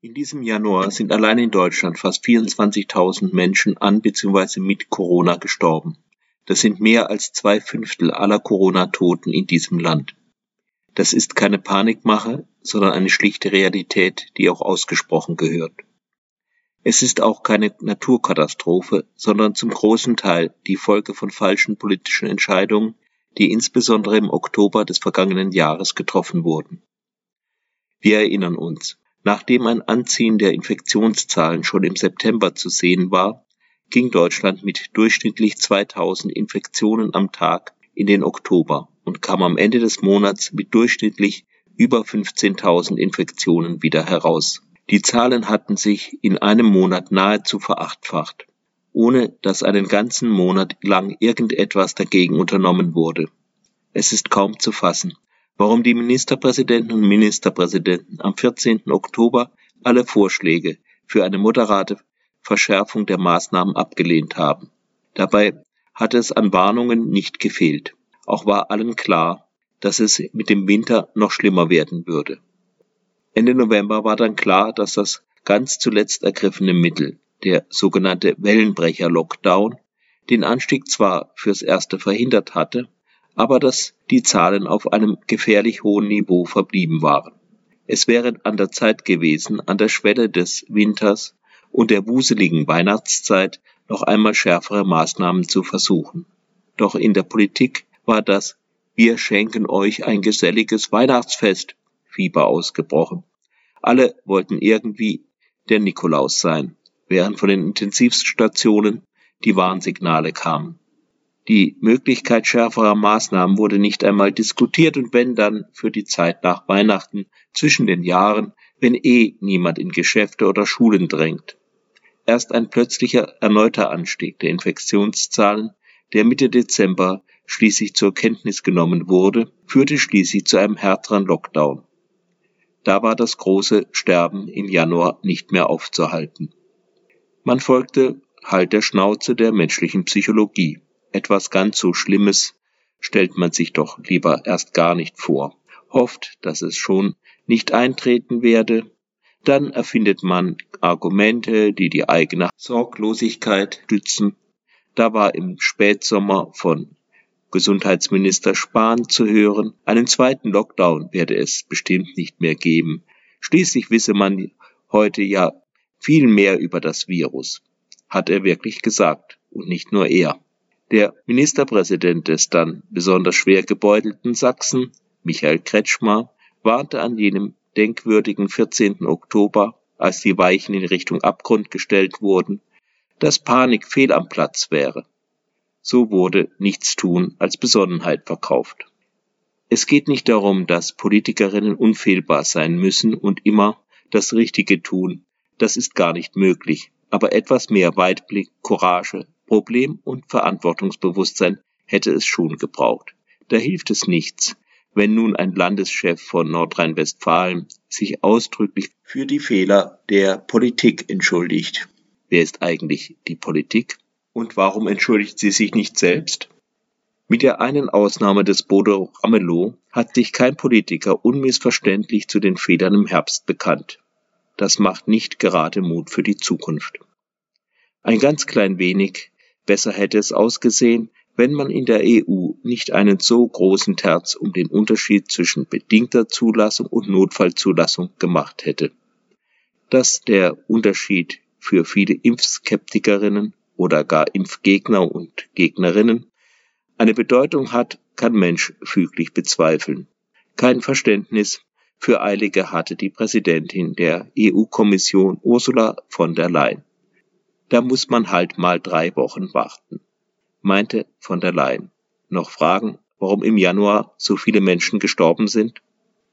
In diesem Januar sind allein in Deutschland fast 24.000 Menschen an bzw. mit Corona gestorben. Das sind mehr als zwei Fünftel aller Corona-Toten in diesem Land. Das ist keine Panikmache, sondern eine schlichte Realität, die auch ausgesprochen gehört. Es ist auch keine Naturkatastrophe, sondern zum großen Teil die Folge von falschen politischen Entscheidungen, die insbesondere im Oktober des vergangenen Jahres getroffen wurden. Wir erinnern uns, nachdem ein Anziehen der Infektionszahlen schon im September zu sehen war, ging Deutschland mit durchschnittlich 2000 Infektionen am Tag in den Oktober und kam am Ende des Monats mit durchschnittlich über 15.000 Infektionen wieder heraus. Die Zahlen hatten sich in einem Monat nahezu verachtfacht, ohne dass einen ganzen Monat lang irgendetwas dagegen unternommen wurde. Es ist kaum zu fassen, warum die Ministerpräsidenten und Ministerpräsidenten am 14. Oktober alle Vorschläge für eine moderate Verschärfung der Maßnahmen abgelehnt haben. Dabei hatte es an Warnungen nicht gefehlt. Auch war allen klar, dass es mit dem Winter noch schlimmer werden würde. Ende November war dann klar, dass das ganz zuletzt ergriffene Mittel, der sogenannte Wellenbrecher-Lockdown, den Anstieg zwar fürs Erste verhindert hatte, aber dass die Zahlen auf einem gefährlich hohen Niveau verblieben waren. Es wäre an der Zeit gewesen, an der Schwelle des Winters und der wuseligen Weihnachtszeit noch einmal schärfere Maßnahmen zu versuchen. Doch in der Politik war das Wir schenken euch ein geselliges Weihnachtsfest Fieber ausgebrochen. Alle wollten irgendwie der Nikolaus sein, während von den Intensivstationen die Warnsignale kamen. Die Möglichkeit schärferer Maßnahmen wurde nicht einmal diskutiert und wenn dann für die Zeit nach Weihnachten zwischen den Jahren, wenn eh niemand in Geschäfte oder Schulen drängt. Erst ein plötzlicher erneuter Anstieg der Infektionszahlen, der Mitte Dezember schließlich zur Kenntnis genommen wurde, führte schließlich zu einem härteren Lockdown. Da war das große Sterben im Januar nicht mehr aufzuhalten. Man folgte halt der Schnauze der menschlichen Psychologie etwas ganz so Schlimmes stellt man sich doch lieber erst gar nicht vor, hofft, dass es schon nicht eintreten werde, dann erfindet man Argumente, die die eigene Sorglosigkeit stützen. Da war im Spätsommer von Gesundheitsminister Spahn zu hören, einen zweiten Lockdown werde es bestimmt nicht mehr geben. Schließlich wisse man heute ja viel mehr über das Virus, hat er wirklich gesagt, und nicht nur er. Der Ministerpräsident des dann besonders schwer gebeutelten Sachsen, Michael Kretschmer, warnte an jenem denkwürdigen 14. Oktober, als die Weichen in Richtung Abgrund gestellt wurden, dass Panik fehl am Platz wäre. So wurde Nichtstun als Besonnenheit verkauft. Es geht nicht darum, dass Politikerinnen unfehlbar sein müssen und immer das Richtige tun. Das ist gar nicht möglich. Aber etwas mehr Weitblick, Courage, Problem- und Verantwortungsbewusstsein hätte es schon gebraucht. Da hilft es nichts, wenn nun ein Landeschef von Nordrhein-Westfalen sich ausdrücklich für die Fehler der Politik entschuldigt. Wer ist eigentlich die Politik? Und warum entschuldigt sie sich nicht selbst? Mit der einen Ausnahme des Bodo Ramelow hat sich kein Politiker unmissverständlich zu den Fehlern im Herbst bekannt. Das macht nicht gerade Mut für die Zukunft. Ein ganz klein wenig Besser hätte es ausgesehen, wenn man in der EU nicht einen so großen Terz um den Unterschied zwischen bedingter Zulassung und Notfallzulassung gemacht hätte. Dass der Unterschied für viele Impfskeptikerinnen oder gar Impfgegner und Gegnerinnen eine Bedeutung hat, kann Mensch füglich bezweifeln. Kein Verständnis für Eilige hatte die Präsidentin der EU-Kommission Ursula von der Leyen da muss man halt mal drei Wochen warten, meinte von der Leyen. Noch fragen, warum im Januar so viele Menschen gestorben sind?